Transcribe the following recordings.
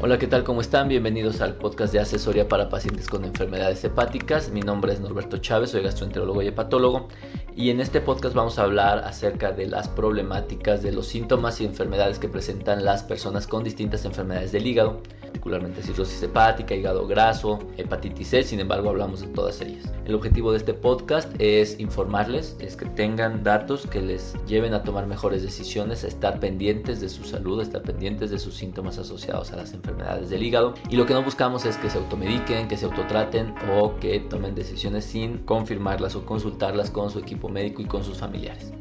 Hola, ¿qué tal? ¿Cómo están? Bienvenidos al podcast de asesoría para pacientes con enfermedades hepáticas. Mi nombre es Norberto Chávez, soy gastroenterólogo y hepatólogo y en este podcast vamos a hablar acerca de las problemáticas, de los síntomas y enfermedades que presentan las personas con distintas enfermedades del hígado, particularmente cirrosis hepática, hígado graso, hepatitis C, sin embargo hablamos de todas ellas. El objetivo de este podcast es informarles, es que tengan datos que les lleven a tomar mejores decisiones, estar pendientes de su salud, estar pendientes de sus síntomas asociados a las enfermedades del hígado y lo que no buscamos es que se automediquen, que se autotraten o que tomen decisiones sin confirmarlas o consultarlas con su equipo médico y con sus familiares.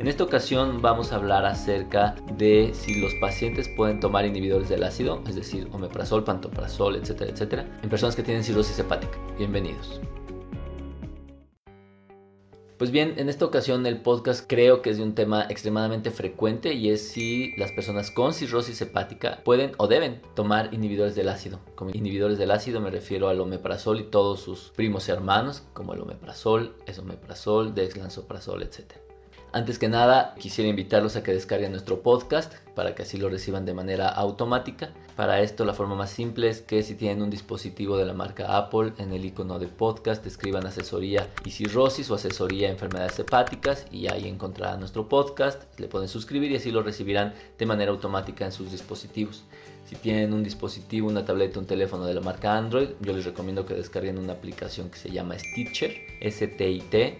En esta ocasión vamos a hablar acerca de si los pacientes pueden tomar inhibidores del ácido, es decir, omeprazol, pantoprazol, etcétera, etcétera, en personas que tienen cirrosis hepática. Bienvenidos. Pues bien, en esta ocasión el podcast creo que es de un tema extremadamente frecuente y es si las personas con cirrosis hepática pueden o deben tomar inhibidores del ácido. Como inhibidores del ácido me refiero al omeprazol y todos sus primos hermanos, como el omeprazol, esomeprazol, dexlansoprazol, etc. Antes que nada, quisiera invitarlos a que descarguen nuestro podcast para que así lo reciban de manera automática. Para esto la forma más simple es que si tienen un dispositivo de la marca Apple, en el icono de podcast escriban asesoría y cirrosis o asesoría enfermedades hepáticas y ahí encontrarán nuestro podcast, le pueden suscribir y así lo recibirán de manera automática en sus dispositivos. Si tienen un dispositivo, una tableta, un teléfono de la marca Android, yo les recomiendo que descarguen una aplicación que se llama Stitcher, S-T-I-T-C-H-E-R,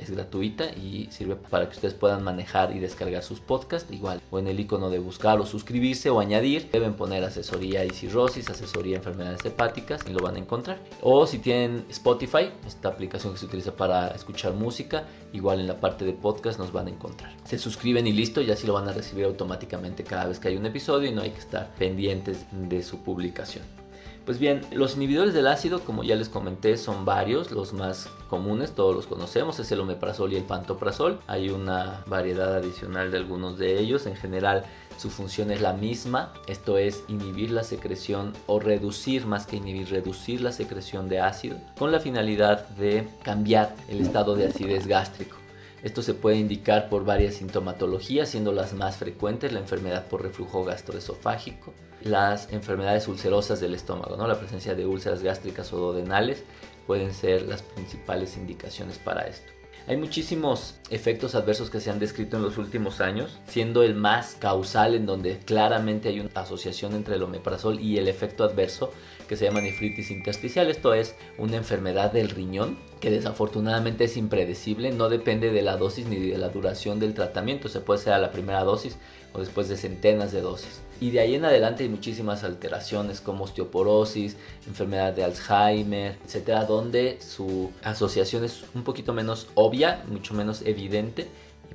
es gratuita y sirve para que ustedes puedan manejar y descargar sus podcasts. Igual, o en el icono de buscar o suscribirse o añadir, deben poner asesoría y cirrosis, asesoría enfermedades hepáticas y lo van a encontrar. O si tienen Spotify, esta aplicación que se utiliza para escuchar música, igual en la parte de podcast nos van a encontrar. Se suscriben y listo, ya así lo van a recibir automáticamente cada vez que hay un episodio y no hay que estar pendientes de su publicación. Pues bien, los inhibidores del ácido, como ya les comenté, son varios, los más comunes, todos los conocemos, es el omeprazol y el pantoprazol. Hay una variedad adicional de algunos de ellos, en general su función es la misma, esto es inhibir la secreción o reducir más que inhibir, reducir la secreción de ácido con la finalidad de cambiar el estado de acidez gástrico. Esto se puede indicar por varias sintomatologías, siendo las más frecuentes la enfermedad por reflujo gastroesofágico, las enfermedades ulcerosas del estómago, ¿no? la presencia de úlceras gástricas o duodenales pueden ser las principales indicaciones para esto. Hay muchísimos efectos adversos que se han descrito en los últimos años, siendo el más causal en donde claramente hay una asociación entre el omeprazol y el efecto adverso que se llama nefritis intersticial. Esto es una enfermedad del riñón que desafortunadamente es impredecible, no depende de la dosis ni de la duración del tratamiento, se puede ser a la primera dosis o después de centenas de dosis. Y de ahí en adelante hay muchísimas alteraciones como osteoporosis, enfermedad de Alzheimer, etcétera, donde su asociación es un poquito menos obvia, mucho menos evidente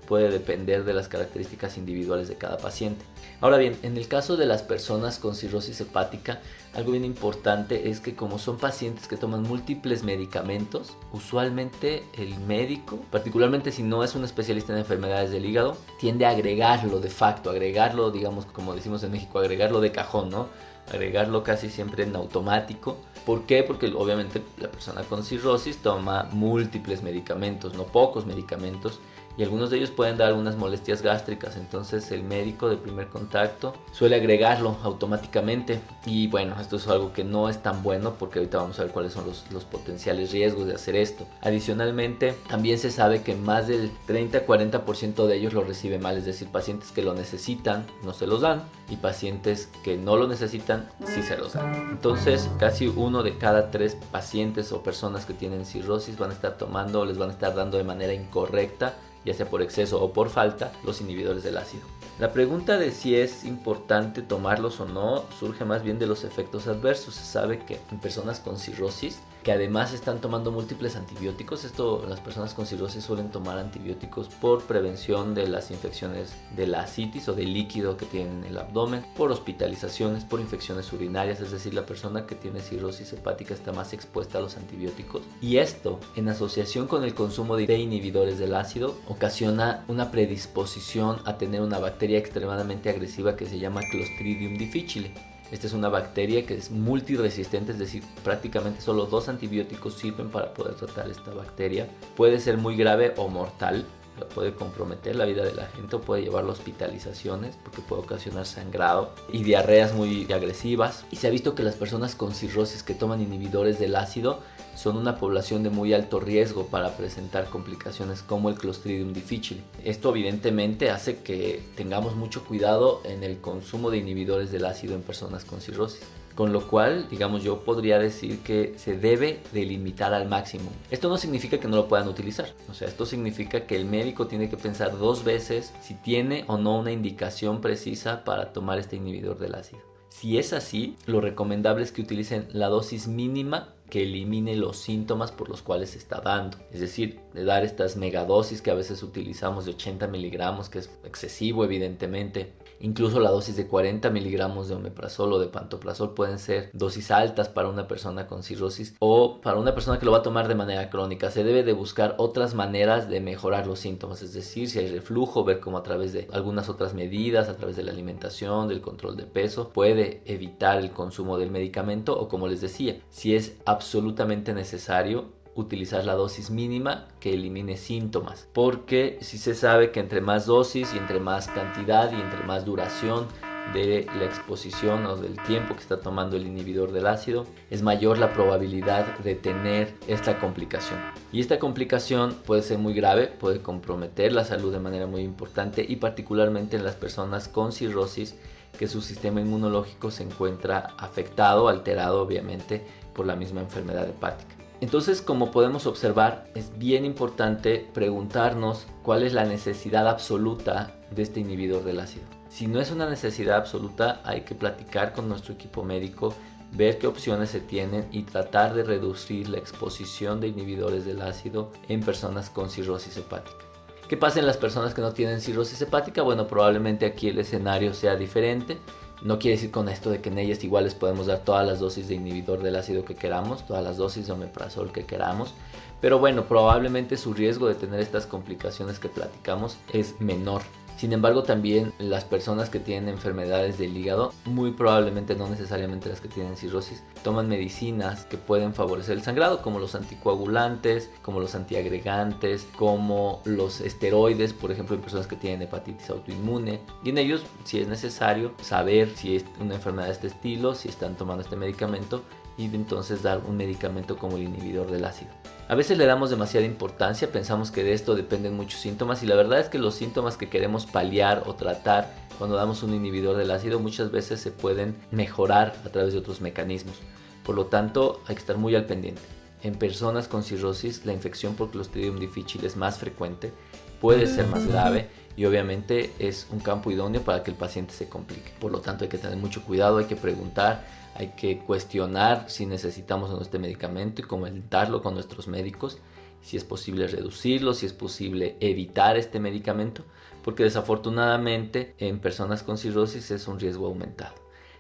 puede depender de las características individuales de cada paciente. Ahora bien, en el caso de las personas con cirrosis hepática, algo bien importante es que como son pacientes que toman múltiples medicamentos, usualmente el médico, particularmente si no es un especialista en enfermedades del hígado, tiende a agregarlo de facto, agregarlo, digamos, como decimos en México, agregarlo de cajón, ¿no? agregarlo casi siempre en automático. ¿Por qué? Porque obviamente la persona con cirrosis toma múltiples medicamentos, no pocos medicamentos, y algunos de ellos pueden dar unas molestias gástricas. Entonces el médico de primer contacto suele agregarlo automáticamente. Y bueno, esto es algo que no es tan bueno porque ahorita vamos a ver cuáles son los, los potenciales riesgos de hacer esto. Adicionalmente, también se sabe que más del 30-40% de ellos lo recibe mal, es decir, pacientes que lo necesitan no se los dan y pacientes que no lo necesitan sí se los dan. Entonces, casi uno de cada tres pacientes o personas que tienen cirrosis van a estar tomando o les van a estar dando de manera incorrecta ya sea por exceso o por falta, los inhibidores del ácido. La pregunta de si es importante tomarlos o no surge más bien de los efectos adversos. Se sabe que en personas con cirrosis, que además están tomando múltiples antibióticos, esto las personas con cirrosis suelen tomar antibióticos por prevención de las infecciones de la asitis o del líquido que tienen en el abdomen, por hospitalizaciones, por infecciones urinarias, es decir, la persona que tiene cirrosis hepática está más expuesta a los antibióticos. Y esto, en asociación con el consumo de inhibidores del ácido, ocasiona una predisposición a tener una bacteria extremadamente agresiva que se llama Clostridium difficile. Esta es una bacteria que es multiresistente, es decir, prácticamente solo dos antibióticos sirven para poder tratar esta bacteria. Puede ser muy grave o mortal, puede comprometer la vida de la gente o puede llevar a hospitalizaciones porque puede ocasionar sangrado y diarreas muy agresivas. Y se ha visto que las personas con cirrosis que toman inhibidores del ácido son una población de muy alto riesgo para presentar complicaciones como el Clostridium difficile. Esto evidentemente hace que tengamos mucho cuidado en el consumo de inhibidores del ácido en personas con cirrosis. Con lo cual, digamos, yo podría decir que se debe delimitar al máximo. Esto no significa que no lo puedan utilizar. O sea, esto significa que el médico tiene que pensar dos veces si tiene o no una indicación precisa para tomar este inhibidor del ácido. Si es así, lo recomendable es que utilicen la dosis mínima que elimine los síntomas por los cuales se está dando. Es decir, de dar estas megadosis que a veces utilizamos de 80 miligramos, que es excesivo evidentemente. Incluso la dosis de 40 miligramos de omeprazol o de pantoprazol pueden ser dosis altas para una persona con cirrosis o para una persona que lo va a tomar de manera crónica. Se debe de buscar otras maneras de mejorar los síntomas, es decir, si hay reflujo, ver cómo a través de algunas otras medidas, a través de la alimentación, del control de peso, puede evitar el consumo del medicamento o como les decía, si es absolutamente necesario utilizar la dosis mínima que elimine síntomas porque si se sabe que entre más dosis y entre más cantidad y entre más duración de la exposición o del tiempo que está tomando el inhibidor del ácido, es mayor la probabilidad de tener esta complicación. Y esta complicación puede ser muy grave, puede comprometer la salud de manera muy importante y particularmente en las personas con cirrosis que su sistema inmunológico se encuentra afectado, alterado obviamente por la misma enfermedad hepática. Entonces, como podemos observar, es bien importante preguntarnos cuál es la necesidad absoluta de este inhibidor del ácido. Si no es una necesidad absoluta, hay que platicar con nuestro equipo médico, ver qué opciones se tienen y tratar de reducir la exposición de inhibidores del ácido en personas con cirrosis hepática. ¿Qué pasa en las personas que no tienen cirrosis hepática? Bueno, probablemente aquí el escenario sea diferente. No quiere decir con esto de que en ellas igual les podemos dar todas las dosis de inhibidor del ácido que queramos, todas las dosis de omeprazol que queramos, pero bueno, probablemente su riesgo de tener estas complicaciones que platicamos es menor. Sin embargo, también las personas que tienen enfermedades del hígado, muy probablemente no necesariamente las que tienen cirrosis, toman medicinas que pueden favorecer el sangrado, como los anticoagulantes, como los antiagregantes, como los esteroides, por ejemplo, en personas que tienen hepatitis autoinmune. Y en ellos, si es necesario, saber si es una enfermedad de este estilo, si están tomando este medicamento y entonces dar un medicamento como el inhibidor del ácido. A veces le damos demasiada importancia, pensamos que de esto dependen muchos síntomas y la verdad es que los síntomas que queremos paliar o tratar cuando damos un inhibidor del ácido muchas veces se pueden mejorar a través de otros mecanismos. Por lo tanto, hay que estar muy al pendiente. En personas con cirrosis, la infección por Clostridium difficile es más frecuente, puede ser más grave y obviamente es un campo idóneo para que el paciente se complique. Por lo tanto, hay que tener mucho cuidado, hay que preguntar, hay que cuestionar si necesitamos o no este medicamento y comentarlo con nuestros médicos, si es posible reducirlo, si es posible evitar este medicamento, porque desafortunadamente en personas con cirrosis es un riesgo aumentado.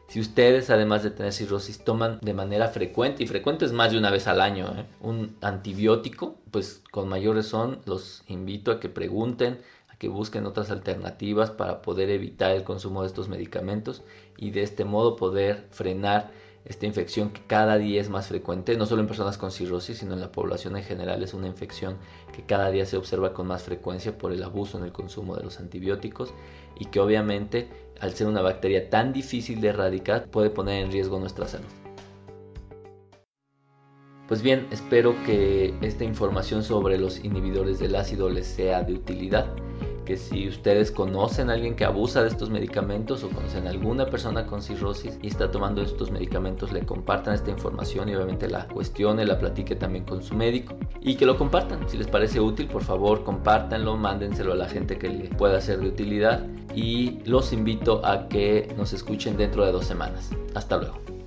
Si ustedes, además de tener cirrosis, toman de manera frecuente, y frecuente es más de una vez al año, ¿eh? un antibiótico, pues con mayor razón los invito a que pregunten, a que busquen otras alternativas para poder evitar el consumo de estos medicamentos y de este modo poder frenar esta infección que cada día es más frecuente, no solo en personas con cirrosis, sino en la población en general es una infección que cada día se observa con más frecuencia por el abuso en el consumo de los antibióticos y que obviamente al ser una bacteria tan difícil de erradicar puede poner en riesgo nuestra salud. Pues bien, espero que esta información sobre los inhibidores del ácido les sea de utilidad que si ustedes conocen a alguien que abusa de estos medicamentos o conocen a alguna persona con cirrosis y está tomando estos medicamentos, le compartan esta información y obviamente la cuestione, la platique también con su médico y que lo compartan. Si les parece útil, por favor, compártanlo, mándenselo a la gente que le pueda ser de utilidad y los invito a que nos escuchen dentro de dos semanas. Hasta luego.